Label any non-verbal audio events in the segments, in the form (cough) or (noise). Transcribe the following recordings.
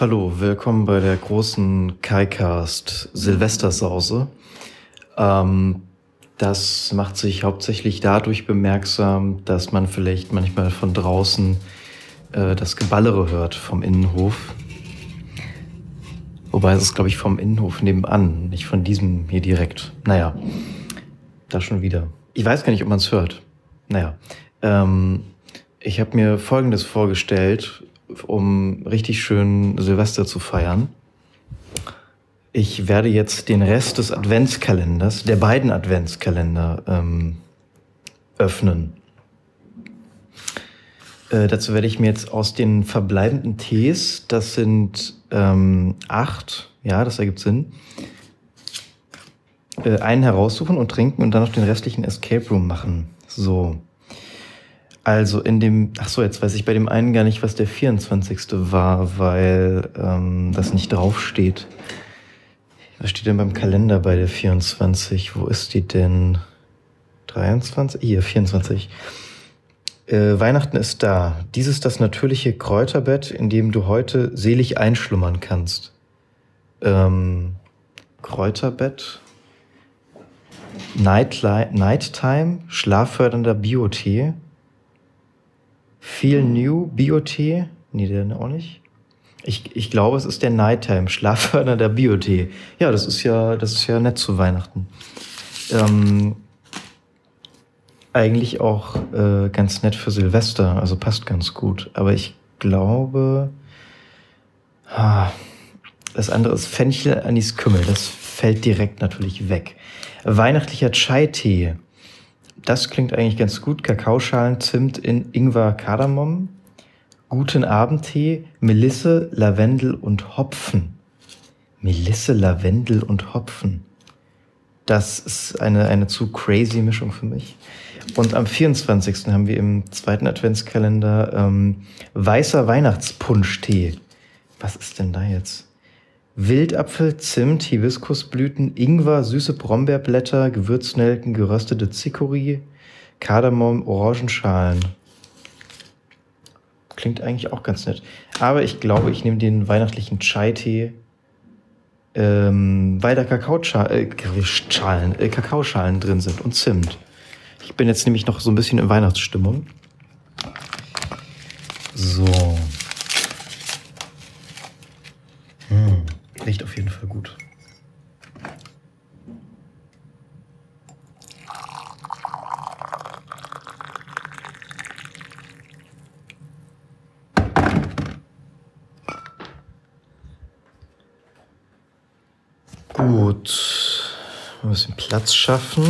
Hallo, willkommen bei der großen KaiCast Silvestersause. Ähm, das macht sich hauptsächlich dadurch bemerksam, dass man vielleicht manchmal von draußen äh, das Geballere hört vom Innenhof. Wobei es ist, glaube ich, vom Innenhof nebenan, nicht von diesem hier direkt. Naja, da schon wieder. Ich weiß gar nicht, ob man es hört. Naja, ähm, ich habe mir Folgendes vorgestellt, um richtig schön Silvester zu feiern. Ich werde jetzt den Rest des Adventskalenders, der beiden Adventskalender, ähm, öffnen. Äh, dazu werde ich mir jetzt aus den verbleibenden Tees, das sind ähm, acht, ja, das ergibt Sinn, äh, einen heraussuchen und trinken und dann noch den restlichen Escape Room machen. So. Also in dem, ach so, jetzt weiß ich bei dem einen gar nicht, was der 24. war, weil ähm, das nicht draufsteht. Was steht denn beim Kalender bei der 24? Wo ist die denn? 23? Hier, 24. Äh, Weihnachten ist da. Dies ist das natürliche Kräuterbett, in dem du heute selig einschlummern kannst. Ähm, Kräuterbett? Nightli Nighttime, schlaffördernder Biotee. Feel New Biotee. Nee, der auch nicht. Ich, ich glaube, es ist der Nighttime, schlaffördernder Biotee. Ja, das ist ja, das ist ja nett zu Weihnachten. Ähm, eigentlich auch äh, ganz nett für Silvester, also passt ganz gut. Aber ich glaube, ah, das andere ist Fenchel, Anis, Kümmel. Das fällt direkt natürlich weg. Weihnachtlicher Chai-Tee. Das klingt eigentlich ganz gut. Kakaoschalen, Zimt in Ingwer, Kardamom. Guten Abendtee, Melisse, Lavendel und Hopfen. Melisse, Lavendel und Hopfen. Das ist eine, eine zu crazy Mischung für mich. Und am 24. haben wir im zweiten Adventskalender ähm, weißer Weihnachtspunschtee. Was ist denn da jetzt? Wildapfel, Zimt, Hibiskusblüten, Ingwer, süße Brombeerblätter, Gewürznelken, geröstete Zichorie, Kardamom, Orangenschalen. Klingt eigentlich auch ganz nett. Aber ich glaube, ich nehme den weihnachtlichen Chai-Tee, ähm, weil da Kakaoschalen, äh, äh, Kakaoschalen drin sind und Zimt. Ich bin jetzt nämlich noch so ein bisschen in Weihnachtsstimmung. So. Riecht auf jeden Fall gut. Gut. Ein bisschen Platz schaffen.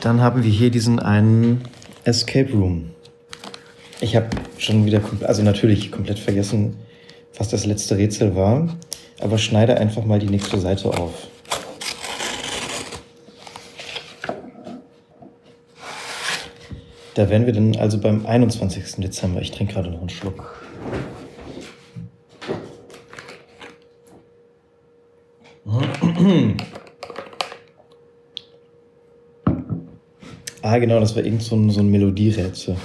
Dann haben wir hier diesen einen Escape Room. Ich habe schon wieder, also natürlich komplett vergessen, was das letzte Rätsel war. Aber schneide einfach mal die nächste Seite auf. Da wären wir dann also beim 21. Dezember. Ich trinke gerade noch einen Schluck. ah, genau, das war irgend so ein, so ein Melodierätsel.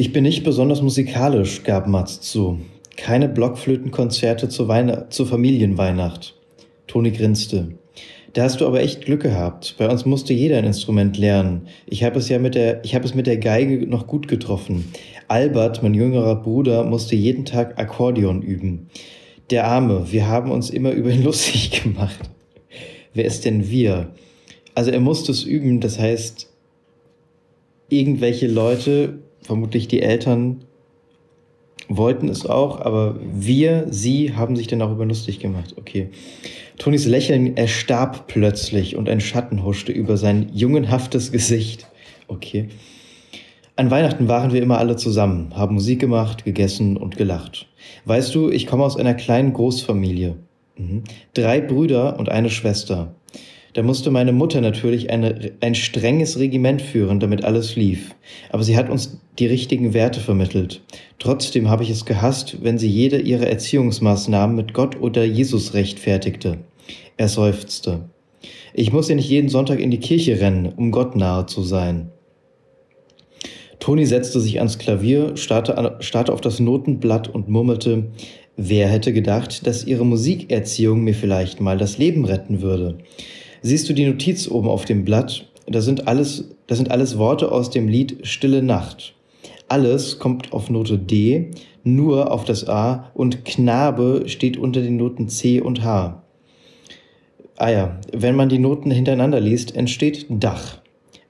Ich bin nicht besonders musikalisch, gab Mats zu. Keine Blockflötenkonzerte zur, Weihn zur Familienweihnacht. Toni grinste. Da hast du aber echt Glück gehabt. Bei uns musste jeder ein Instrument lernen. Ich habe es ja mit der, ich habe es mit der Geige noch gut getroffen. Albert, mein jüngerer Bruder, musste jeden Tag Akkordeon üben. Der Arme, wir haben uns immer über ihn (laughs) lustig gemacht. Wer ist denn wir? Also er musste es üben, das heißt, irgendwelche Leute vermutlich die Eltern wollten es auch, aber wir, sie haben sich dann auch über lustig gemacht. Okay. Tonis Lächeln erstarb plötzlich und ein Schatten huschte über sein jungenhaftes Gesicht. Okay. An Weihnachten waren wir immer alle zusammen, haben Musik gemacht, gegessen und gelacht. Weißt du, ich komme aus einer kleinen Großfamilie. Mhm. Drei Brüder und eine Schwester. Da musste meine Mutter natürlich eine, ein strenges Regiment führen, damit alles lief. Aber sie hat uns die richtigen Werte vermittelt. Trotzdem habe ich es gehasst, wenn sie jede ihrer Erziehungsmaßnahmen mit Gott oder Jesus rechtfertigte. Er seufzte. Ich muss ja nicht jeden Sonntag in die Kirche rennen, um Gott nahe zu sein. Toni setzte sich ans Klavier, starrte, starrte auf das Notenblatt und murmelte, wer hätte gedacht, dass ihre Musikerziehung mir vielleicht mal das Leben retten würde. Siehst du die Notiz oben auf dem Blatt? Das sind alles, das sind alles Worte aus dem Lied Stille Nacht. Alles kommt auf Note D, nur auf das A und Knabe steht unter den Noten C und H. Ah ja, wenn man die Noten hintereinander liest, entsteht Dach.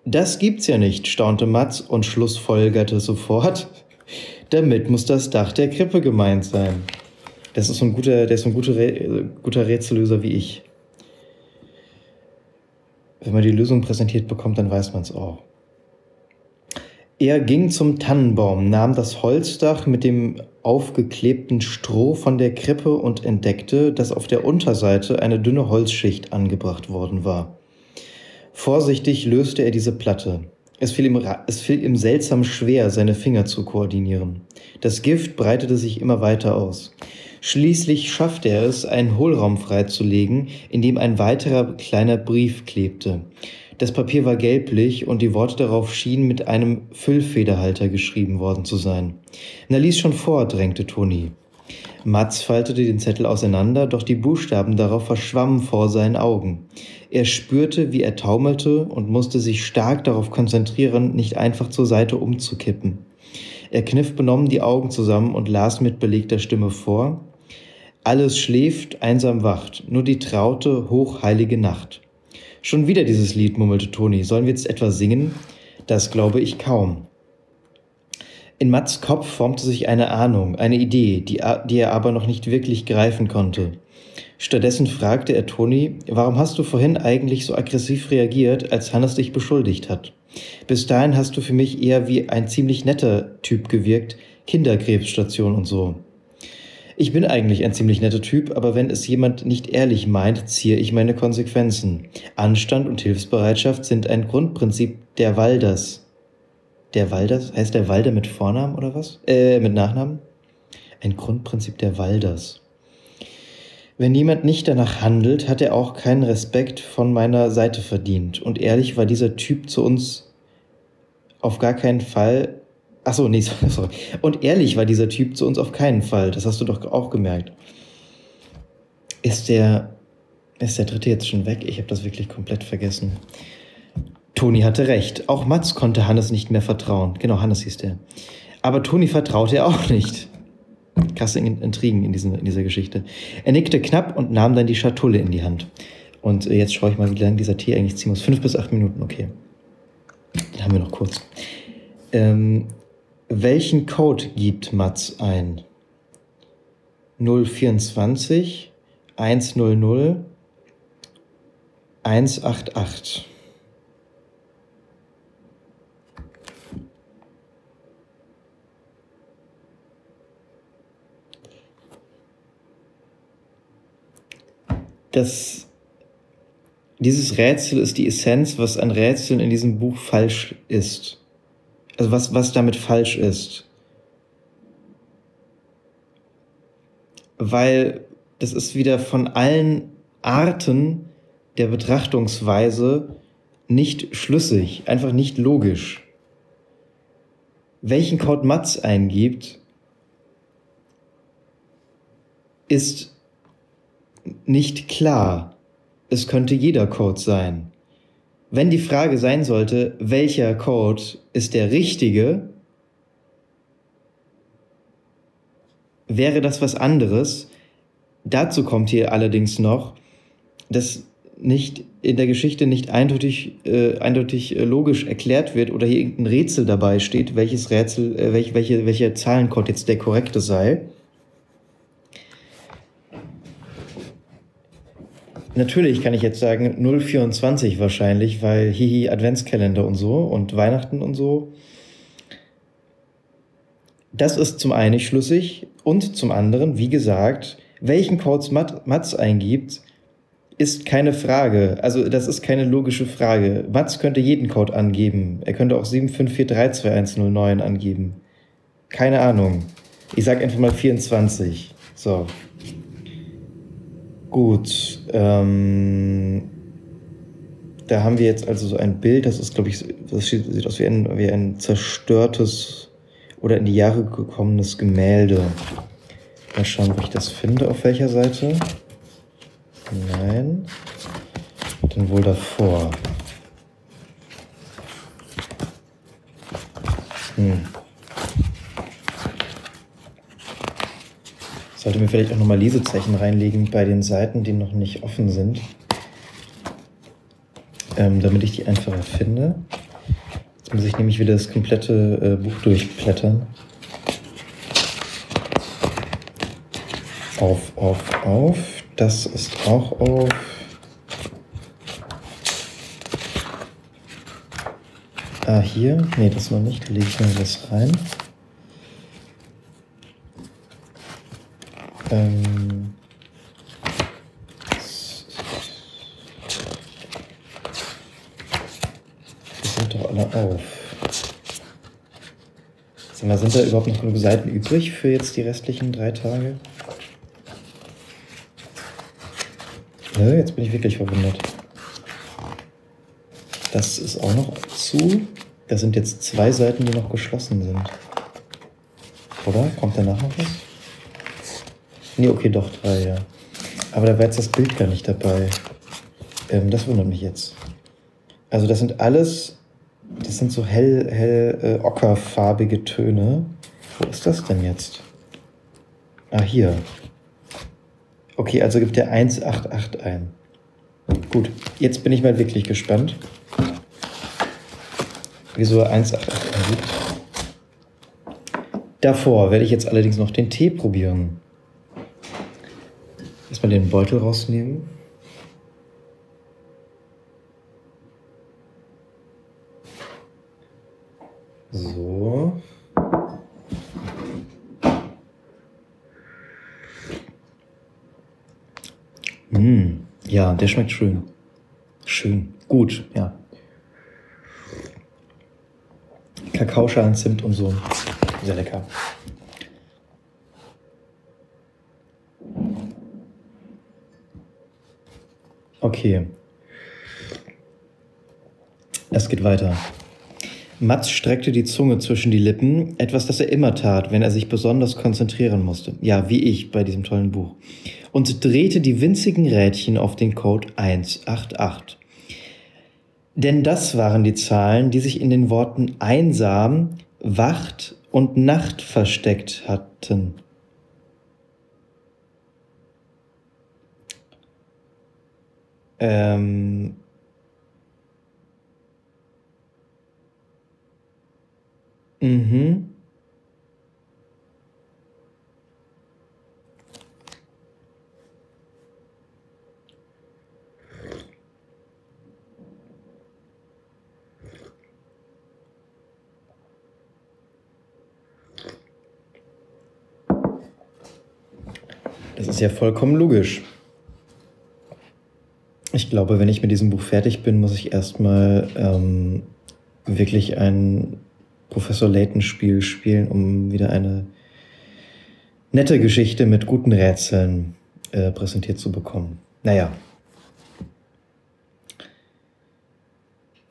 Das gibt's ja nicht, staunte Mats und schlussfolgerte sofort. (laughs) Damit muss das Dach der Krippe gemeint sein. Das ist so ein guter, der ist so ein guter, guter Rätsellöser wie ich. Wenn man die Lösung präsentiert bekommt, dann weiß man es auch. Er ging zum Tannenbaum, nahm das Holzdach mit dem aufgeklebten Stroh von der Krippe und entdeckte, dass auf der Unterseite eine dünne Holzschicht angebracht worden war. Vorsichtig löste er diese Platte. Es fiel, ihm, es fiel ihm seltsam schwer, seine Finger zu koordinieren. Das Gift breitete sich immer weiter aus. Schließlich schaffte er es, einen Hohlraum freizulegen, in dem ein weiterer kleiner Brief klebte. Das Papier war gelblich und die Worte darauf schienen mit einem Füllfederhalter geschrieben worden zu sein. Na, lies schon vor, drängte Toni. Mats faltete den Zettel auseinander, doch die Buchstaben darauf verschwammen vor seinen Augen. Er spürte, wie er taumelte und musste sich stark darauf konzentrieren, nicht einfach zur Seite umzukippen. Er kniff benommen die Augen zusammen und las mit belegter Stimme vor. Alles schläft, einsam wacht, nur die traute, hochheilige Nacht. Schon wieder dieses Lied, murmelte Toni. Sollen wir jetzt etwa singen? Das glaube ich kaum. In Mats Kopf formte sich eine Ahnung, eine Idee, die, die er aber noch nicht wirklich greifen konnte. Stattdessen fragte er Toni, warum hast du vorhin eigentlich so aggressiv reagiert, als Hannes dich beschuldigt hat? Bis dahin hast du für mich eher wie ein ziemlich netter Typ gewirkt, Kinderkrebsstation und so. Ich bin eigentlich ein ziemlich netter Typ, aber wenn es jemand nicht ehrlich meint, ziehe ich meine Konsequenzen. Anstand und Hilfsbereitschaft sind ein Grundprinzip der Walders. Der Walders? Heißt der Walder mit Vornamen oder was? Äh, mit Nachnamen? Ein Grundprinzip der Walders. Wenn jemand nicht danach handelt, hat er auch keinen Respekt von meiner Seite verdient. Und ehrlich war dieser Typ zu uns auf gar keinen Fall. Ach so, nee, (laughs) sorry. Und ehrlich war dieser Typ zu uns auf keinen Fall. Das hast du doch auch gemerkt. Ist der, ist der dritte jetzt schon weg? Ich habe das wirklich komplett vergessen. Toni hatte recht. Auch Mats konnte Hannes nicht mehr vertrauen. Genau, Hannes hieß der. Aber Toni vertraute er auch nicht. Krasse Intrigen in, diesen, in dieser Geschichte. Er nickte knapp und nahm dann die Schatulle in die Hand. Und jetzt schaue ich mal, wie lange dieser Tee eigentlich ziehen muss. Fünf bis acht Minuten, okay. Den haben wir noch kurz. Ähm, welchen Code gibt Mats ein? 024 100 188. das, dieses Rätsel ist die Essenz, was an Rätseln in diesem Buch falsch ist. Also was, was damit falsch ist. Weil das ist wieder von allen Arten der Betrachtungsweise nicht schlüssig, einfach nicht logisch. Welchen Code Mats eingibt, ist nicht klar. Es könnte jeder Code sein. Wenn die Frage sein sollte, welcher Code ist der richtige, wäre das was anderes. Dazu kommt hier allerdings noch, dass nicht in der Geschichte nicht eindeutig, äh, eindeutig äh, logisch erklärt wird oder hier irgendein Rätsel dabei steht, welches Rätsel, äh, welch, welche, welcher Zahlencode jetzt der korrekte sei. Natürlich kann ich jetzt sagen 024 wahrscheinlich, weil hihi Adventskalender und so und Weihnachten und so. Das ist zum einen schlüssig und zum anderen, wie gesagt, welchen Codes Mats eingibt, ist keine Frage. Also das ist keine logische Frage. Mats könnte jeden Code angeben. Er könnte auch 754322109 angeben. Keine Ahnung. Ich sag einfach mal 24. So. Gut. Ähm, da haben wir jetzt also so ein Bild, das ist, glaube ich, das sieht aus wie ein, wie ein zerstörtes oder in die Jahre gekommenes Gemälde. Mal schauen, ob ich das finde, auf welcher Seite. Nein. Dann wohl davor. Hm. Sollte mir vielleicht auch nochmal Lesezeichen reinlegen bei den Seiten, die noch nicht offen sind. Ähm, damit ich die einfacher finde. Jetzt muss ich nämlich wieder das komplette äh, Buch durchblättern. Auf, auf, auf. Das ist auch auf. Ah, hier. Nee, das noch nicht. Da lege ich mal was rein. Ähm. Die sind doch alle auf. Sag mal, sind da überhaupt noch genug Seiten übrig für jetzt die restlichen drei Tage? Ja, jetzt bin ich wirklich verwundert. Das ist auch noch zu. Das sind jetzt zwei Seiten, die noch geschlossen sind. Oder? Kommt danach noch was? Nee, okay, doch drei, ja. Aber da war jetzt das Bild gar nicht dabei. Ähm, das wundert mich jetzt. Also das sind alles, das sind so hell, hell äh, ockerfarbige Töne. Wo ist das denn jetzt? Ah, hier. Okay, also gibt er 188 ein. Gut, jetzt bin ich mal wirklich gespannt, wieso er 188 eingibt. Davor werde ich jetzt allerdings noch den Tee probieren. Erstmal den Beutel rausnehmen. So. Mm, ja, der schmeckt schön. Schön. Gut, ja. Kakaoschalen, Zimt und so. Sehr lecker. Okay. Es geht weiter. Mats streckte die Zunge zwischen die Lippen, etwas, das er immer tat, wenn er sich besonders konzentrieren musste. Ja, wie ich bei diesem tollen Buch. Und drehte die winzigen Rädchen auf den Code 188. Denn das waren die Zahlen, die sich in den Worten einsam, Wacht und Nacht versteckt hatten. Ähm, mhm. Das ist ja vollkommen logisch. Ich glaube, wenn ich mit diesem Buch fertig bin, muss ich erstmal ähm, wirklich ein Professor Layton-Spiel spielen, um wieder eine nette Geschichte mit guten Rätseln äh, präsentiert zu bekommen. Naja.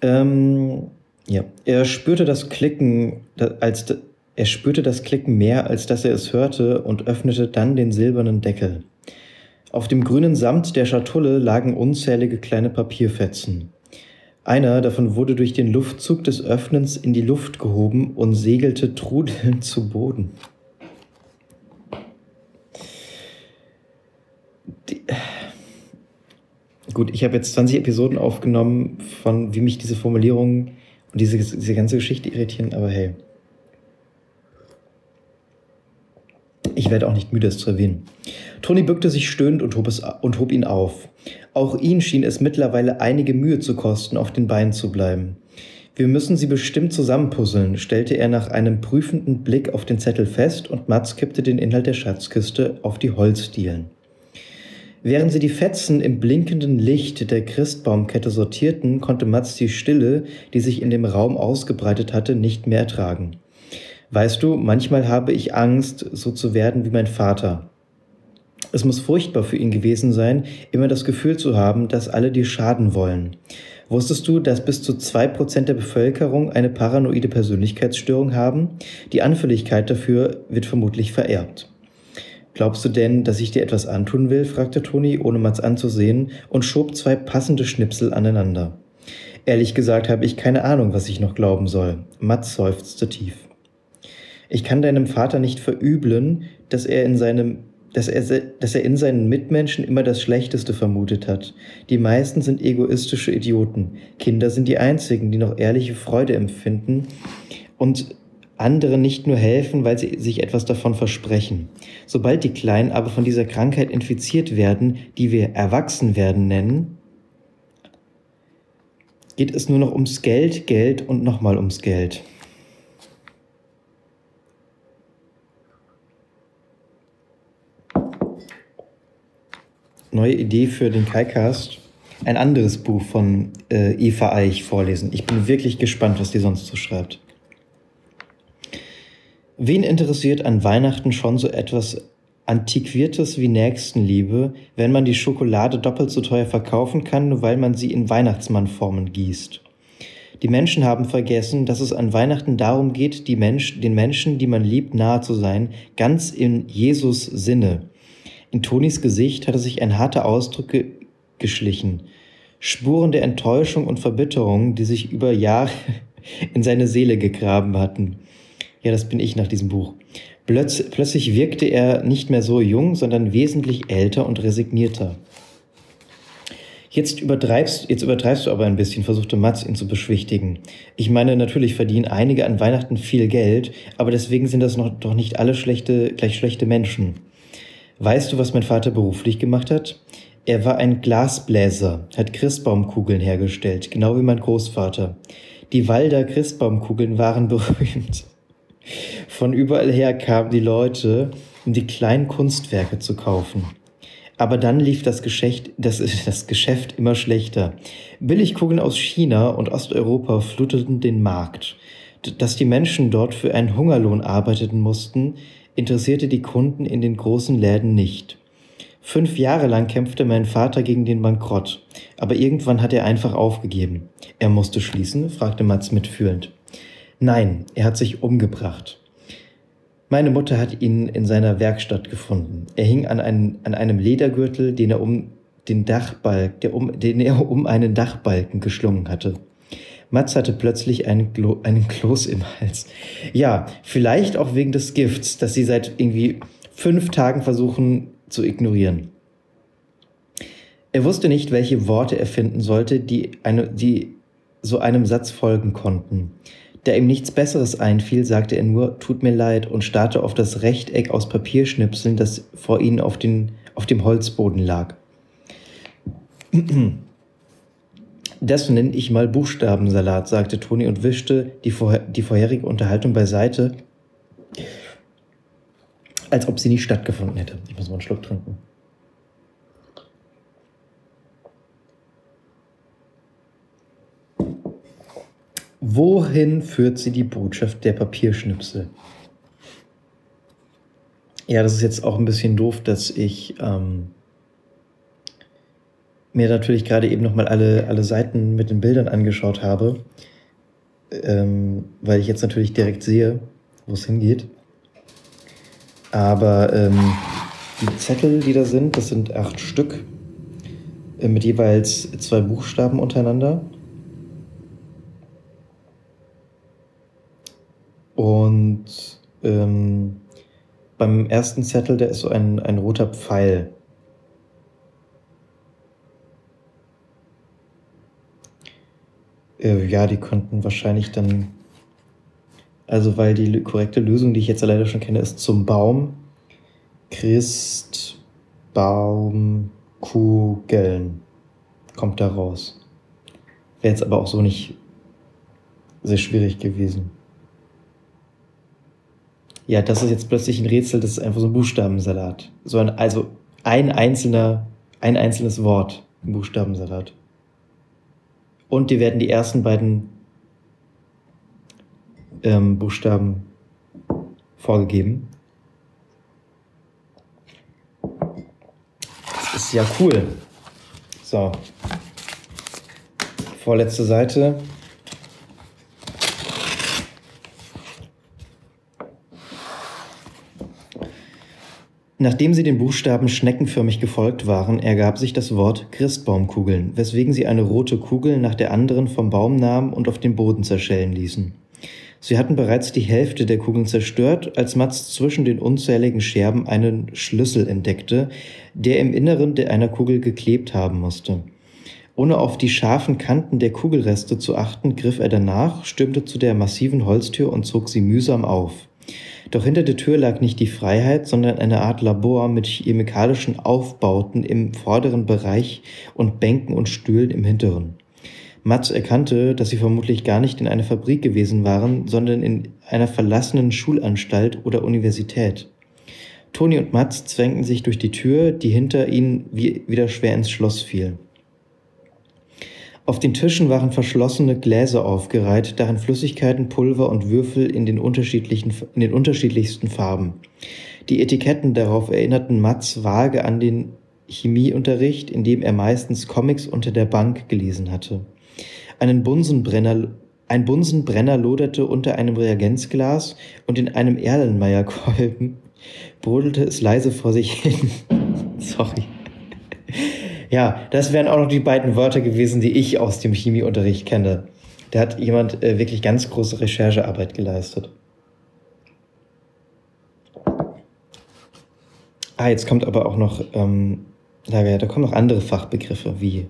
Ähm, ja, er spürte das Klicken, als er spürte das Klicken mehr, als dass er es hörte, und öffnete dann den silbernen Deckel. Auf dem grünen Samt der Schatulle lagen unzählige kleine Papierfetzen. Einer davon wurde durch den Luftzug des Öffnens in die Luft gehoben und segelte trudelnd zu Boden. Die Gut, ich habe jetzt 20 Episoden aufgenommen, von wie mich diese Formulierungen und diese, diese ganze Geschichte irritieren, aber hey. Ich werde auch nicht müde, es zu erwähnen. Toni bückte sich stöhnend und hob, es, und hob ihn auf. Auch ihn schien es mittlerweile einige Mühe zu kosten, auf den Beinen zu bleiben. Wir müssen sie bestimmt zusammenpuzzeln, stellte er nach einem prüfenden Blick auf den Zettel fest und Mats kippte den Inhalt der Schatzkiste auf die Holzdielen. Während sie die Fetzen im blinkenden Licht der Christbaumkette sortierten, konnte Mats die Stille, die sich in dem Raum ausgebreitet hatte, nicht mehr ertragen. Weißt du, manchmal habe ich Angst, so zu werden wie mein Vater. Es muss furchtbar für ihn gewesen sein, immer das Gefühl zu haben, dass alle dir schaden wollen. Wusstest du, dass bis zu 2% der Bevölkerung eine paranoide Persönlichkeitsstörung haben? Die Anfälligkeit dafür wird vermutlich vererbt. Glaubst du denn, dass ich dir etwas antun will? fragte Toni, ohne Mats anzusehen, und schob zwei passende Schnipsel aneinander. Ehrlich gesagt habe ich keine Ahnung, was ich noch glauben soll. Mats seufzte tief. Ich kann deinem Vater nicht verübeln, dass er in seinem dass er, dass er in seinen Mitmenschen immer das Schlechteste vermutet hat. Die meisten sind egoistische Idioten. Kinder sind die einzigen, die noch ehrliche Freude empfinden und anderen nicht nur helfen, weil sie sich etwas davon versprechen. Sobald die Kleinen aber von dieser Krankheit infiziert werden, die wir Erwachsenwerden nennen, geht es nur noch ums Geld, Geld und nochmal ums Geld. Neue Idee für den Kaicast. Ein anderes Buch von äh, Eva Eich vorlesen. Ich bin wirklich gespannt, was die sonst so schreibt. Wen interessiert an Weihnachten schon so etwas Antiquiertes wie Nächstenliebe, wenn man die Schokolade doppelt so teuer verkaufen kann, nur weil man sie in Weihnachtsmannformen gießt. Die Menschen haben vergessen, dass es an Weihnachten darum geht, Mensch, den Menschen, die man liebt, nahe zu sein, ganz in Jesus Sinne. In Tonis Gesicht hatte sich ein harter Ausdruck ge geschlichen. Spuren der Enttäuschung und Verbitterung, die sich über Jahre (laughs) in seine Seele gegraben hatten. Ja, das bin ich nach diesem Buch. Plötz plötzlich wirkte er nicht mehr so jung, sondern wesentlich älter und resignierter. Jetzt übertreibst, jetzt übertreibst du aber ein bisschen, versuchte Mats ihn zu beschwichtigen. Ich meine, natürlich verdienen einige an Weihnachten viel Geld, aber deswegen sind das noch, doch nicht alle schlechte, gleich schlechte Menschen. Weißt du, was mein Vater beruflich gemacht hat? Er war ein Glasbläser, hat Christbaumkugeln hergestellt, genau wie mein Großvater. Die Walder Christbaumkugeln waren (laughs) berühmt. Von überall her kamen die Leute, um die kleinen Kunstwerke zu kaufen. Aber dann lief das Geschäft, das, (laughs) das Geschäft immer schlechter. Billigkugeln aus China und Osteuropa fluteten den Markt. Dass die Menschen dort für einen Hungerlohn arbeiteten mussten, interessierte die Kunden in den großen Läden nicht. Fünf Jahre lang kämpfte mein Vater gegen den Bankrott, aber irgendwann hat er einfach aufgegeben. Er musste schließen? fragte Mats mitfühlend. Nein, er hat sich umgebracht. Meine Mutter hat ihn in seiner Werkstatt gefunden. Er hing an, einen, an einem Ledergürtel, den er um den Dachbalk, der um, den er um einen Dachbalken geschlungen hatte. Mats hatte plötzlich einen, Klo, einen Kloß im Hals. Ja, vielleicht auch wegen des Gifts, das sie seit irgendwie fünf Tagen versuchen zu ignorieren. Er wusste nicht, welche Worte er finden sollte, die, eine, die so einem Satz folgen konnten. Da ihm nichts Besseres einfiel, sagte er nur, tut mir leid und starrte auf das Rechteck aus Papierschnipseln, das vor ihnen auf, den, auf dem Holzboden lag. Das nenne ich mal Buchstabensalat, sagte Toni und wischte die, vorher, die vorherige Unterhaltung beiseite, als ob sie nie stattgefunden hätte. Ich muss mal einen Schluck trinken. Wohin führt sie die Botschaft der Papierschnipsel? Ja, das ist jetzt auch ein bisschen doof, dass ich ähm, mir natürlich gerade eben nochmal alle, alle Seiten mit den Bildern angeschaut habe, ähm, weil ich jetzt natürlich direkt sehe, wo es hingeht. Aber ähm, die Zettel, die da sind, das sind acht Stück äh, mit jeweils zwei Buchstaben untereinander. Und ähm, beim ersten Zettel, der ist so ein, ein roter Pfeil. Äh, ja, die konnten wahrscheinlich dann. Also, weil die korrekte Lösung, die ich jetzt leider schon kenne, ist zum Baum. Christbaumkugeln kommt da raus. Wäre jetzt aber auch so nicht sehr schwierig gewesen. Ja, das ist jetzt plötzlich ein Rätsel, das ist einfach so ein Buchstabensalat. So ein, also ein einzelner, ein einzelnes Wort im Buchstabensalat. Und dir werden die ersten beiden ähm, Buchstaben vorgegeben. Das ist ja cool. So. Vorletzte Seite. Nachdem sie den Buchstaben schneckenförmig gefolgt waren, ergab sich das Wort Christbaumkugeln, weswegen sie eine rote Kugel nach der anderen vom Baum nahmen und auf den Boden zerschellen ließen. Sie hatten bereits die Hälfte der Kugeln zerstört, als Mats zwischen den unzähligen Scherben einen Schlüssel entdeckte, der im Inneren der einer Kugel geklebt haben musste. Ohne auf die scharfen Kanten der Kugelreste zu achten, griff er danach, stürmte zu der massiven Holztür und zog sie mühsam auf. Doch hinter der Tür lag nicht die Freiheit, sondern eine Art Labor mit chemikalischen Aufbauten im vorderen Bereich und Bänken und Stühlen im hinteren. Mats erkannte, dass sie vermutlich gar nicht in einer Fabrik gewesen waren, sondern in einer verlassenen Schulanstalt oder Universität. Toni und Mats zwängten sich durch die Tür, die hinter ihnen wieder schwer ins Schloss fiel. Auf den Tischen waren verschlossene Gläser aufgereiht, darin Flüssigkeiten, Pulver und Würfel in den, unterschiedlichen, in den unterschiedlichsten Farben. Die Etiketten darauf erinnerten Mats vage an den Chemieunterricht, in dem er meistens Comics unter der Bank gelesen hatte. Einen Bunsenbrenner, ein Bunsenbrenner loderte unter einem Reagenzglas und in einem Erlenmeyerkolben (laughs) brodelte es leise vor sich hin. (laughs) Sorry. Ja, das wären auch noch die beiden Wörter gewesen, die ich aus dem Chemieunterricht kenne. Da hat jemand äh, wirklich ganz große Recherchearbeit geleistet. Ah, jetzt kommt aber auch noch, ähm, da, da kommen noch andere Fachbegriffe wie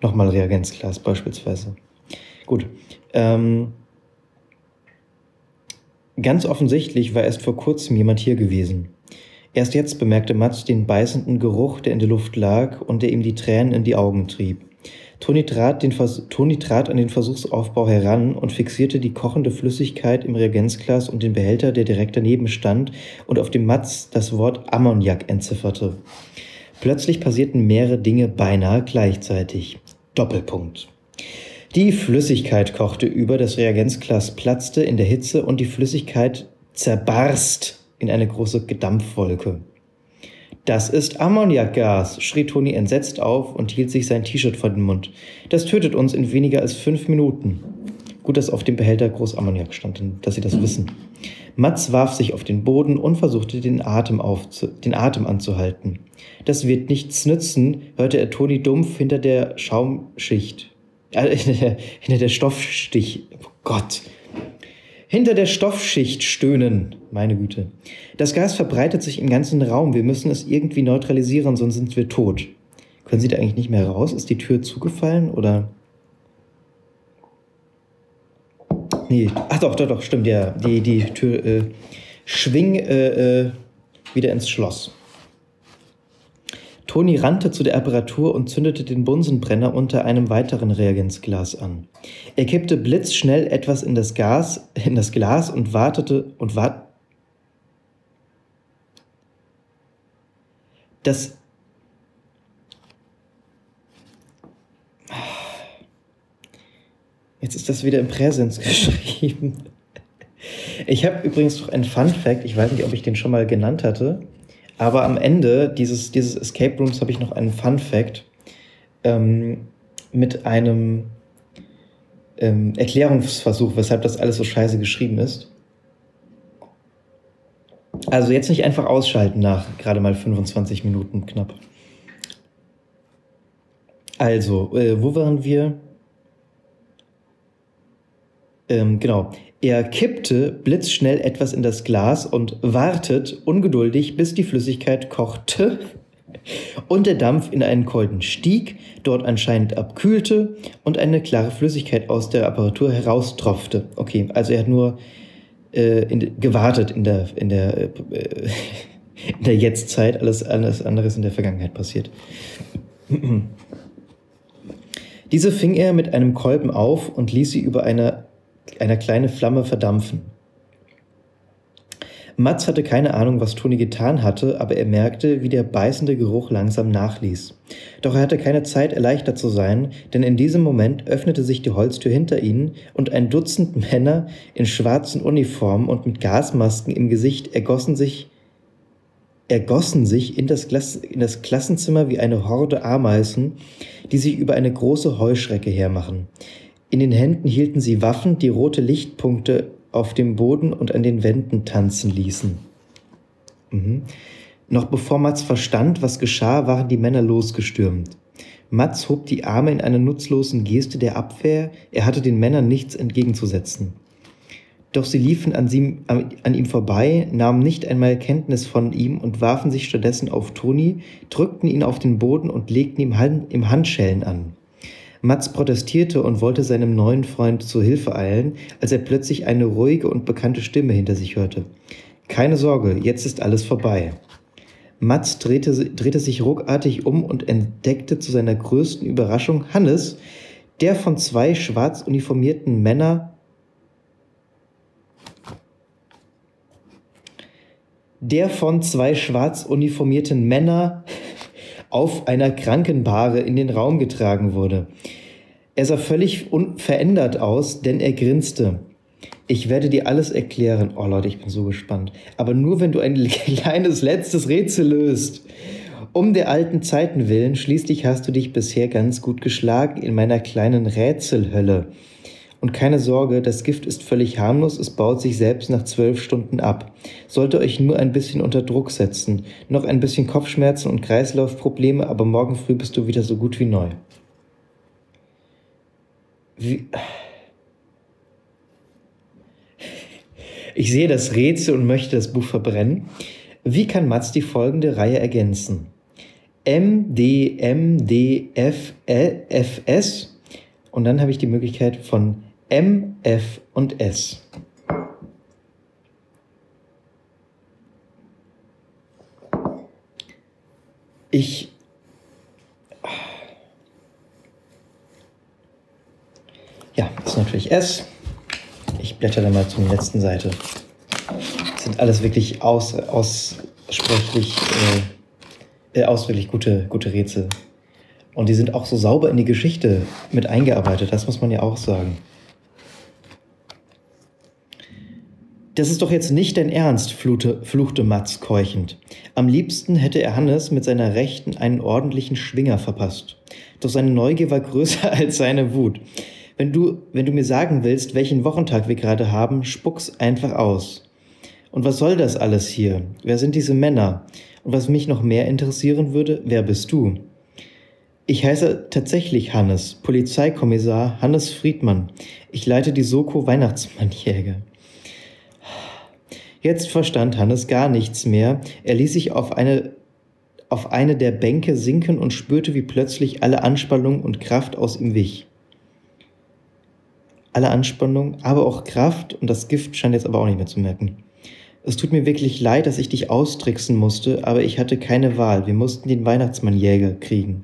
nochmal Reagenzglas beispielsweise. Gut. Ähm, ganz offensichtlich war erst vor kurzem jemand hier gewesen. Erst jetzt bemerkte Mats den beißenden Geruch, der in der Luft lag und der ihm die Tränen in die Augen trieb. Toni trat, Toni trat an den Versuchsaufbau heran und fixierte die kochende Flüssigkeit im Reagenzglas und den Behälter, der direkt daneben stand und auf dem Mats das Wort Ammoniak entzifferte. Plötzlich passierten mehrere Dinge beinahe gleichzeitig. Doppelpunkt. Die Flüssigkeit kochte über, das Reagenzglas platzte in der Hitze und die Flüssigkeit zerbarst in eine große Gedampfwolke. Das ist Ammoniakgas, schrie Toni entsetzt auf und hielt sich sein T-Shirt vor den Mund. Das tötet uns in weniger als fünf Minuten. Gut, dass auf dem Behälter groß Ammoniak stand, dass sie das wissen. Mats warf sich auf den Boden und versuchte den Atem, aufzu den Atem anzuhalten. Das wird nichts nützen, hörte er Toni dumpf hinter der Schaumschicht. Äh, hinter, (laughs) der, hinter der Stoffstich. Oh Gott, hinter der Stoffschicht stöhnen. Meine Güte. Das Gas verbreitet sich im ganzen Raum. Wir müssen es irgendwie neutralisieren, sonst sind wir tot. Können Sie da eigentlich nicht mehr raus? Ist die Tür zugefallen oder? Nee, ach doch, doch, doch, stimmt, ja. Die, die Tür äh, schwing äh, äh, wieder ins Schloss. Toni rannte zu der Apparatur und zündete den Bunsenbrenner unter einem weiteren Reagenzglas an. Er kippte blitzschnell etwas in das Gas, in das Glas und wartete und wart. Das Jetzt ist das wieder im Präsens geschrieben. Ich habe übrigens noch einen Fun Fact, ich weiß nicht, ob ich den schon mal genannt hatte. Aber am Ende dieses, dieses Escape Rooms habe ich noch einen Fun Fact ähm, mit einem ähm, Erklärungsversuch, weshalb das alles so scheiße geschrieben ist. Also jetzt nicht einfach ausschalten nach gerade mal 25 Minuten knapp. Also, äh, wo waren wir? Ähm, genau. Er kippte blitzschnell etwas in das Glas und wartet ungeduldig, bis die Flüssigkeit kochte und der Dampf in einen Kolben stieg, dort anscheinend abkühlte und eine klare Flüssigkeit aus der Apparatur heraustropfte. Okay, also er hat nur äh, in, gewartet in der, in der, äh, (laughs) in der Jetztzeit, alles, alles anderes in der Vergangenheit passiert. (clears throat) Diese fing er mit einem Kolben auf und ließ sie über eine einer kleine Flamme verdampfen. Mats hatte keine Ahnung, was Toni getan hatte, aber er merkte, wie der beißende Geruch langsam nachließ. Doch er hatte keine Zeit, erleichtert zu sein, denn in diesem Moment öffnete sich die Holztür hinter ihnen und ein Dutzend Männer in schwarzen Uniformen und mit Gasmasken im Gesicht ergossen sich ergossen sich in das, in das Klassenzimmer wie eine Horde Ameisen, die sich über eine große Heuschrecke hermachen. In den Händen hielten sie Waffen, die rote Lichtpunkte auf dem Boden und an den Wänden tanzen ließen. Mhm. Noch bevor Mats verstand, was geschah, waren die Männer losgestürmt. Mats hob die Arme in einer nutzlosen Geste der Abwehr, er hatte den Männern nichts entgegenzusetzen. Doch sie liefen an, sie, an, ihm vorbei, nahmen nicht einmal Kenntnis von ihm und warfen sich stattdessen auf Toni, drückten ihn auf den Boden und legten ihm, Hand, ihm Handschellen an. Mats protestierte und wollte seinem neuen Freund zu Hilfe eilen, als er plötzlich eine ruhige und bekannte Stimme hinter sich hörte. Keine Sorge, jetzt ist alles vorbei. Mats drehte, drehte sich ruckartig um und entdeckte zu seiner größten Überraschung Hannes, der von zwei schwarz uniformierten Männern der von zwei schwarz uniformierten Männern auf einer Krankenbahre in den Raum getragen wurde. Er sah völlig verändert aus, denn er grinste. Ich werde dir alles erklären. Oh Leute, ich bin so gespannt. Aber nur wenn du ein (laughs) kleines letztes Rätsel löst. Um der alten Zeiten willen, schließlich hast du dich bisher ganz gut geschlagen in meiner kleinen Rätselhölle. Und keine Sorge, das Gift ist völlig harmlos, es baut sich selbst nach zwölf Stunden ab. Sollte euch nur ein bisschen unter Druck setzen. Noch ein bisschen Kopfschmerzen und Kreislaufprobleme, aber morgen früh bist du wieder so gut wie neu. Wie. Ich sehe das Rätsel und möchte das Buch verbrennen. Wie kann Mats die folgende Reihe ergänzen? M, D, M, D, F, F, S. Und dann habe ich die Möglichkeit von M, F und S. Ich ja, das ist natürlich S. Ich blätter dann mal zur letzten Seite. Das sind alles wirklich aus, aussprechlich, äh, äh, gute, gute Rätsel. Und die sind auch so sauber in die Geschichte mit eingearbeitet, das muss man ja auch sagen. Das ist doch jetzt nicht dein Ernst, fluchte, fluchte Mats keuchend. Am liebsten hätte er Hannes mit seiner Rechten einen ordentlichen Schwinger verpasst. Doch seine Neugier war größer (laughs) als seine Wut. Wenn du, wenn du mir sagen willst, welchen Wochentag wir gerade haben, spuck's einfach aus. Und was soll das alles hier? Wer sind diese Männer? Und was mich noch mehr interessieren würde, wer bist du? Ich heiße tatsächlich Hannes, Polizeikommissar Hannes Friedmann. Ich leite die Soko Weihnachtsmannjäger. Jetzt verstand Hannes gar nichts mehr. Er ließ sich auf eine, auf eine der Bänke sinken und spürte, wie plötzlich alle Anspannung und Kraft aus ihm wich. Alle Anspannung, aber auch Kraft und das Gift scheint jetzt aber auch nicht mehr zu merken. Es tut mir wirklich leid, dass ich dich austricksen musste, aber ich hatte keine Wahl. Wir mussten den Weihnachtsmannjäger kriegen.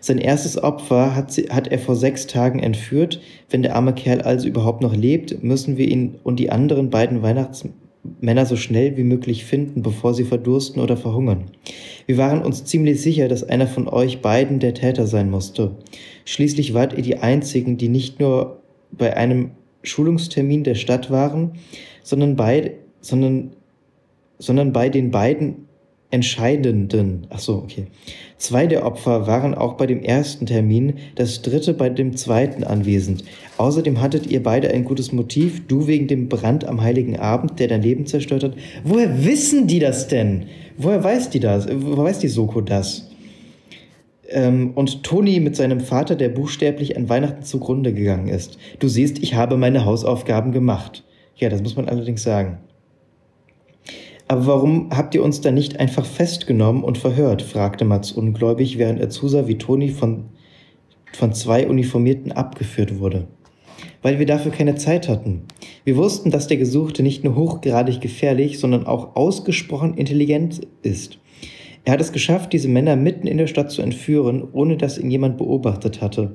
Sein erstes Opfer hat, sie, hat er vor sechs Tagen entführt. Wenn der arme Kerl also überhaupt noch lebt, müssen wir ihn und die anderen beiden Weihnachtsmänner Männer so schnell wie möglich finden, bevor sie verdursten oder verhungern. Wir waren uns ziemlich sicher, dass einer von euch beiden der Täter sein musste. Schließlich wart ihr die einzigen, die nicht nur bei einem Schulungstermin der Stadt waren, sondern bei, sondern, sondern bei den beiden entscheidenden, ach so, okay. Zwei der Opfer waren auch bei dem ersten Termin, das dritte bei dem zweiten anwesend. Außerdem hattet ihr beide ein gutes Motiv, du wegen dem Brand am heiligen Abend, der dein Leben zerstört hat. Woher wissen die das denn? Woher weiß die das? Woher weiß die Soko das? Ähm, und Toni mit seinem Vater, der buchstäblich an Weihnachten zugrunde gegangen ist. Du siehst, ich habe meine Hausaufgaben gemacht. Ja, das muss man allerdings sagen. Aber warum habt ihr uns dann nicht einfach festgenommen und verhört? fragte Mats ungläubig, während er zusah, wie Toni von, von zwei Uniformierten abgeführt wurde. Weil wir dafür keine Zeit hatten. Wir wussten, dass der Gesuchte nicht nur hochgradig gefährlich, sondern auch ausgesprochen intelligent ist. Er hat es geschafft, diese Männer mitten in der Stadt zu entführen, ohne dass ihn jemand beobachtet hatte.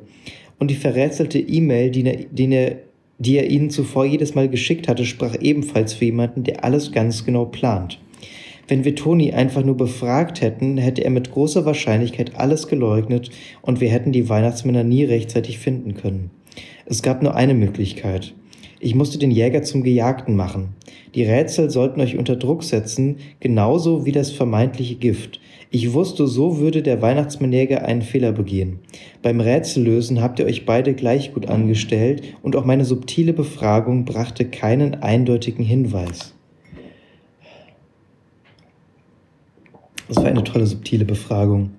Und die verrätselte E-Mail, die, die er die er ihnen zuvor jedes Mal geschickt hatte, sprach ebenfalls für jemanden, der alles ganz genau plant. Wenn wir Toni einfach nur befragt hätten, hätte er mit großer Wahrscheinlichkeit alles geleugnet und wir hätten die Weihnachtsmänner nie rechtzeitig finden können. Es gab nur eine Möglichkeit. Ich musste den Jäger zum Gejagten machen. Die Rätsel sollten euch unter Druck setzen, genauso wie das vermeintliche Gift. Ich wusste, so würde der Weihnachtsmannjäger einen Fehler begehen. Beim Rätsellösen habt ihr euch beide gleich gut angestellt und auch meine subtile Befragung brachte keinen eindeutigen Hinweis. Das war eine tolle subtile Befragung.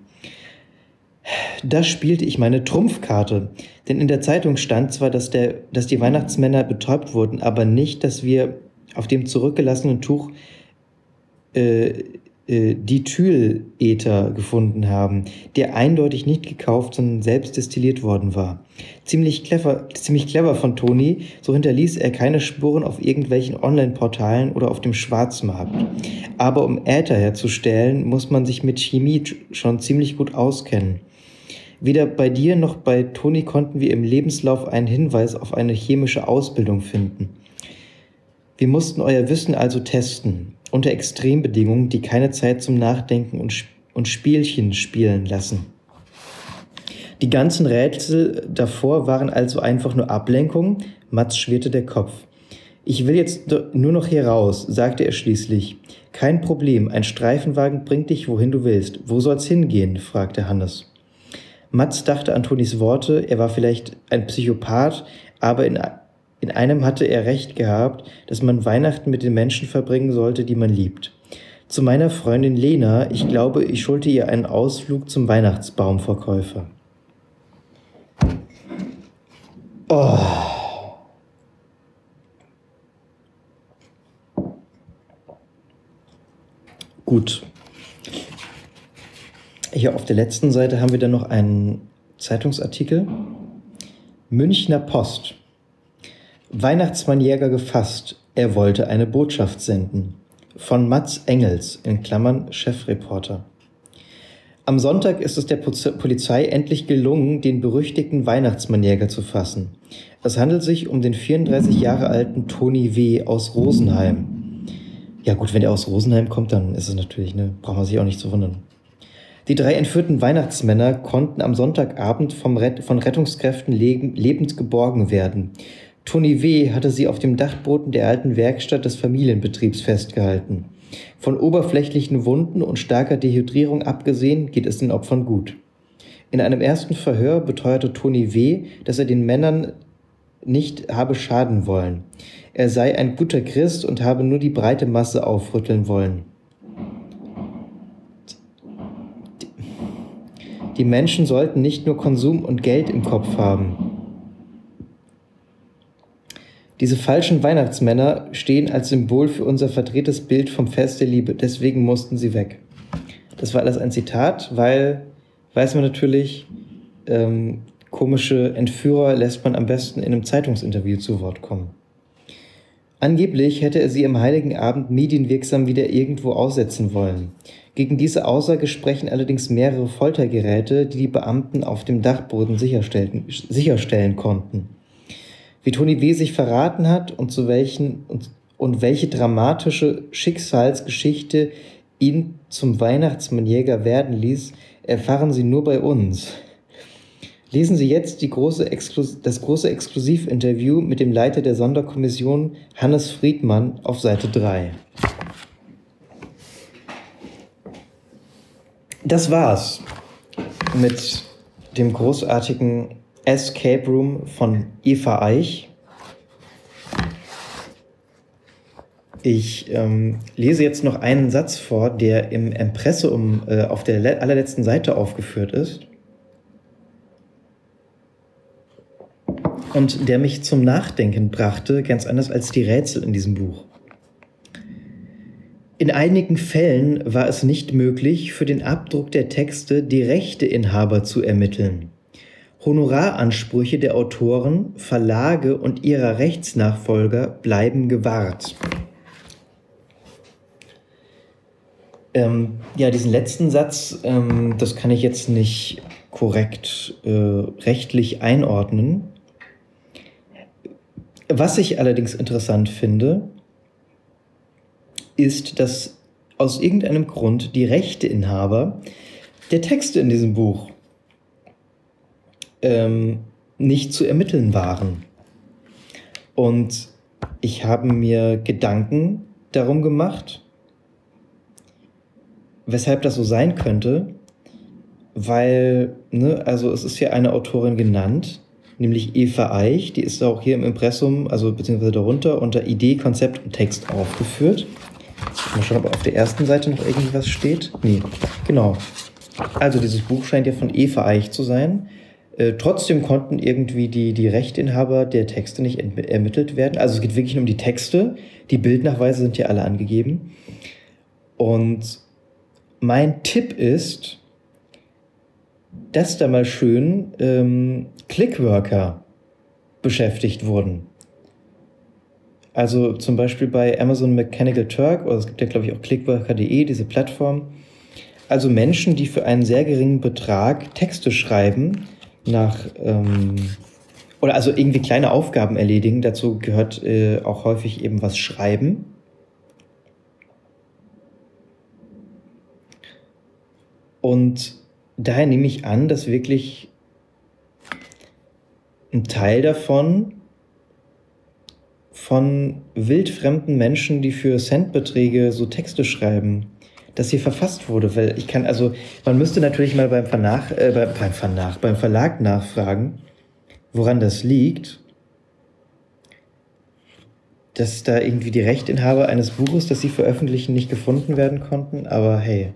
Da spielte ich meine Trumpfkarte, denn in der Zeitung stand zwar, dass, der, dass die Weihnachtsmänner betäubt wurden, aber nicht, dass wir auf dem zurückgelassenen Tuch äh, äh, Dithylether gefunden haben, der eindeutig nicht gekauft, sondern selbst destilliert worden war. Ziemlich clever, ziemlich clever von Toni, so hinterließ er keine Spuren auf irgendwelchen Online-Portalen oder auf dem Schwarzmarkt. Aber um Äther herzustellen, muss man sich mit Chemie schon ziemlich gut auskennen. Weder bei dir noch bei Toni konnten wir im Lebenslauf einen Hinweis auf eine chemische Ausbildung finden. Wir mussten euer Wissen also testen unter Extrembedingungen, die keine Zeit zum Nachdenken und, und Spielchen spielen lassen. Die ganzen Rätsel davor waren also einfach nur Ablenkung. Mats schwirrte der Kopf. Ich will jetzt nur noch hier raus, sagte er schließlich. Kein Problem, ein Streifenwagen bringt dich, wohin du willst. Wo soll's hingehen? fragte Hannes. Mats dachte an Tonis Worte, er war vielleicht ein Psychopath, aber in in einem hatte er recht gehabt, dass man Weihnachten mit den Menschen verbringen sollte, die man liebt. Zu meiner Freundin Lena, ich glaube, ich schulte ihr einen Ausflug zum Weihnachtsbaumverkäufer. Oh. Gut. Hier auf der letzten Seite haben wir dann noch einen Zeitungsartikel. Münchner Post. Weihnachtsmannjäger gefasst, er wollte eine Botschaft senden. Von Mats Engels, in Klammern Chefreporter. Am Sonntag ist es der Polizei endlich gelungen, den berüchtigten Weihnachtsmannjäger zu fassen. Es handelt sich um den 34 Jahre alten Toni W. aus Rosenheim. Ja gut, wenn er aus Rosenheim kommt, dann ist es natürlich, ne, braucht man sich auch nicht zu wundern. Die drei entführten Weihnachtsmänner konnten am Sonntagabend vom Ret von Rettungskräften lebend geborgen werden. Toni W. hatte sie auf dem Dachboden der alten Werkstatt des Familienbetriebs festgehalten. Von oberflächlichen Wunden und starker Dehydrierung abgesehen geht es den Opfern gut. In einem ersten Verhör beteuerte Toni W., dass er den Männern nicht habe schaden wollen. Er sei ein guter Christ und habe nur die breite Masse aufrütteln wollen. Die Menschen sollten nicht nur Konsum und Geld im Kopf haben. Diese falschen Weihnachtsmänner stehen als Symbol für unser verdrehtes Bild vom Fest der Liebe. Deswegen mussten sie weg. Das war alles ein Zitat, weil, weiß man natürlich, ähm, komische Entführer lässt man am besten in einem Zeitungsinterview zu Wort kommen. Angeblich hätte er sie am heiligen Abend medienwirksam wieder irgendwo aussetzen wollen. Gegen diese Aussage sprechen allerdings mehrere Foltergeräte, die die Beamten auf dem Dachboden sicherstellen konnten wie Toni W. sich verraten hat und zu welchen und, und welche dramatische Schicksalsgeschichte ihn zum Weihnachtsmannjäger werden ließ, erfahren Sie nur bei uns. Lesen Sie jetzt große das große Exklusivinterview mit dem Leiter der Sonderkommission Hannes Friedmann auf Seite 3. Das war's mit dem großartigen Escape Room von Eva Eich. Ich ähm, lese jetzt noch einen Satz vor, der im Impressum äh, auf der allerletzten Seite aufgeführt ist. Und der mich zum Nachdenken brachte, ganz anders als die Rätsel in diesem Buch. In einigen Fällen war es nicht möglich, für den Abdruck der Texte die Rechteinhaber zu ermitteln. Honoraransprüche der Autoren, Verlage und ihrer Rechtsnachfolger bleiben gewahrt. Ähm, ja, diesen letzten Satz, ähm, das kann ich jetzt nicht korrekt äh, rechtlich einordnen. Was ich allerdings interessant finde, ist, dass aus irgendeinem Grund die Rechteinhaber der Texte in diesem Buch ähm, nicht zu ermitteln waren. Und ich habe mir Gedanken darum gemacht, weshalb das so sein könnte, weil, ne, also es ist hier eine Autorin genannt, nämlich Eva Eich, die ist auch hier im Impressum, also beziehungsweise darunter unter Idee, Konzept und Text aufgeführt. Mal schauen, ob auf der ersten Seite noch irgendwie was steht. Nee, genau. Also dieses Buch scheint ja von Eva Eich zu sein. Äh, trotzdem konnten irgendwie die, die Rechtinhaber der Texte nicht ermittelt werden. Also es geht wirklich nur um die Texte. Die Bildnachweise sind ja alle angegeben. Und mein Tipp ist, dass da mal schön ähm, Clickworker beschäftigt wurden. Also zum Beispiel bei Amazon Mechanical Turk, oder es gibt ja glaube ich auch clickworker.de, diese Plattform. Also Menschen, die für einen sehr geringen Betrag Texte schreiben, nach, ähm, oder also irgendwie kleine Aufgaben erledigen. Dazu gehört äh, auch häufig eben was schreiben. Und daher nehme ich an, dass wirklich ein Teil davon von wildfremden Menschen, die für Centbeträge so Texte schreiben, dass hier verfasst wurde. Weil ich kann, also man müsste natürlich mal beim, Vernach, äh, beim, Vernach, beim Verlag nachfragen, woran das liegt. Dass da irgendwie die Rechtinhaber eines Buches, das sie veröffentlichen, nicht gefunden werden konnten. Aber hey.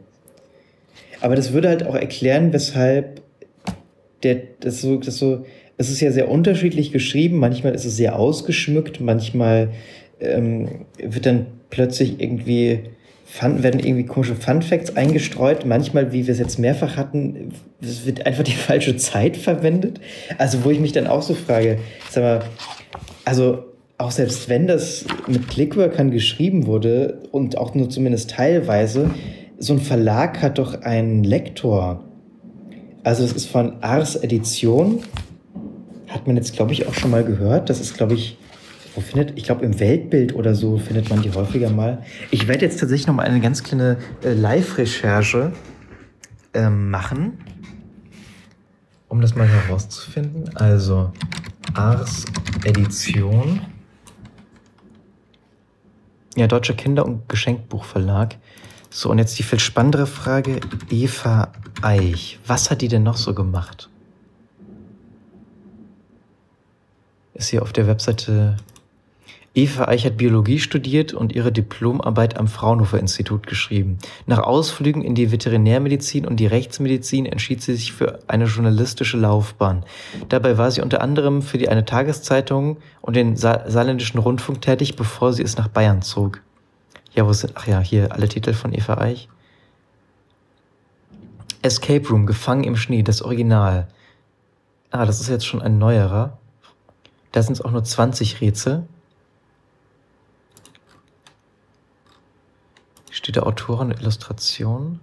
Aber das würde halt auch erklären, weshalb der, das so, das so, es ist ja sehr unterschiedlich geschrieben. Manchmal ist es sehr ausgeschmückt, manchmal ähm, wird dann plötzlich irgendwie Fun, werden irgendwie komische Fun Facts eingestreut. Manchmal, wie wir es jetzt mehrfach hatten, wird einfach die (laughs) falsche Zeit verwendet. Also, wo ich mich dann auch so frage, sag mal, also auch selbst wenn das mit Clickworkern geschrieben wurde und auch nur zumindest teilweise, so ein Verlag hat doch einen Lektor. Also, es ist von Ars Edition. Hat man jetzt, glaube ich, auch schon mal gehört. Das ist, glaube ich, wo findet, ich glaube im Weltbild oder so findet man die häufiger mal. Ich werde jetzt tatsächlich noch mal eine ganz kleine äh, Live-Recherche äh, machen, um das mal herauszufinden. Also Ars Edition. Ja, Deutscher Kinder- und Geschenkbuchverlag. So, und jetzt die viel spannendere Frage. Eva Eich. Was hat die denn noch so gemacht? Ist hier auf der Webseite Eva Eich hat Biologie studiert und ihre Diplomarbeit am Fraunhofer Institut geschrieben. Nach Ausflügen in die Veterinärmedizin und die Rechtsmedizin entschied sie sich für eine journalistische Laufbahn. Dabei war sie unter anderem für die eine Tageszeitung und den Sa saarländischen Rundfunk tätig, bevor sie es nach Bayern zog. Ja, wo sind, ach ja, hier alle Titel von Eva Eich. Escape Room, Gefangen im Schnee, das Original. Ah, das ist jetzt schon ein neuerer. Da sind es auch nur 20 Rätsel. Steht da Autoren und Illustration?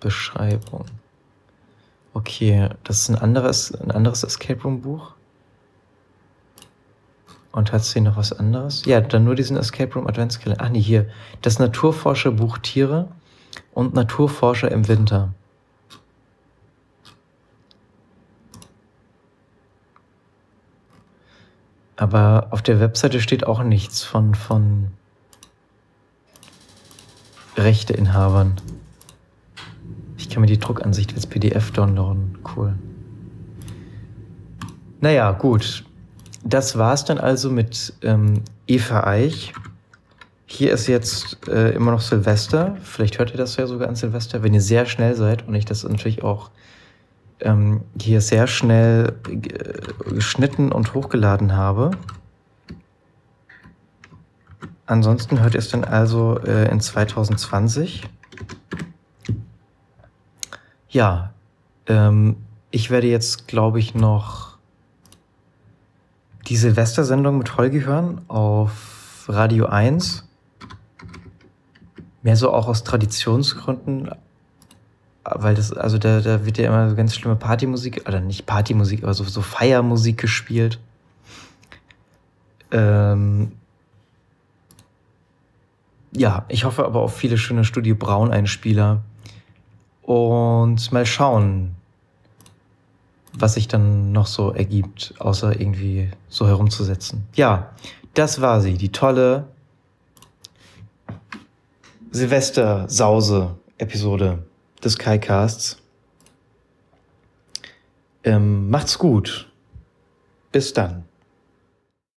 Beschreibung. Okay, das ist ein anderes, ein anderes Escape Room Buch. Und hat sie noch was anderes? Ja, dann nur diesen Escape Room Adventskalender. Ach nee, hier. Das Naturforscherbuch Tiere und Naturforscher im Winter. Aber auf der Webseite steht auch nichts von, von Rechteinhabern. Ich kann mir die Druckansicht als PDF downloaden. Cool. Naja, gut. Das war's dann also mit ähm, Eva Eich. Hier ist jetzt äh, immer noch Silvester. Vielleicht hört ihr das ja sogar an Silvester, wenn ihr sehr schnell seid und ich das natürlich auch ähm, hier sehr schnell äh, geschnitten und hochgeladen habe. Ansonsten hört ihr es dann also äh, in 2020. Ja, ähm, ich werde jetzt, glaube ich, noch die Silvestersendung mit Holgi hören auf Radio 1. Mehr so auch aus Traditionsgründen, weil das, also da, da wird ja immer so ganz schlimme Partymusik, oder nicht Partymusik, aber so, so Feiermusik gespielt. Ähm, ja, ich hoffe aber auf viele schöne Studio Braun-Einspieler. Und mal schauen, was sich dann noch so ergibt, außer irgendwie so herumzusetzen. Ja, Das war sie, die tolle Silvester-Sause-Episode des KaiCasts. Ähm, macht's gut. Bis dann.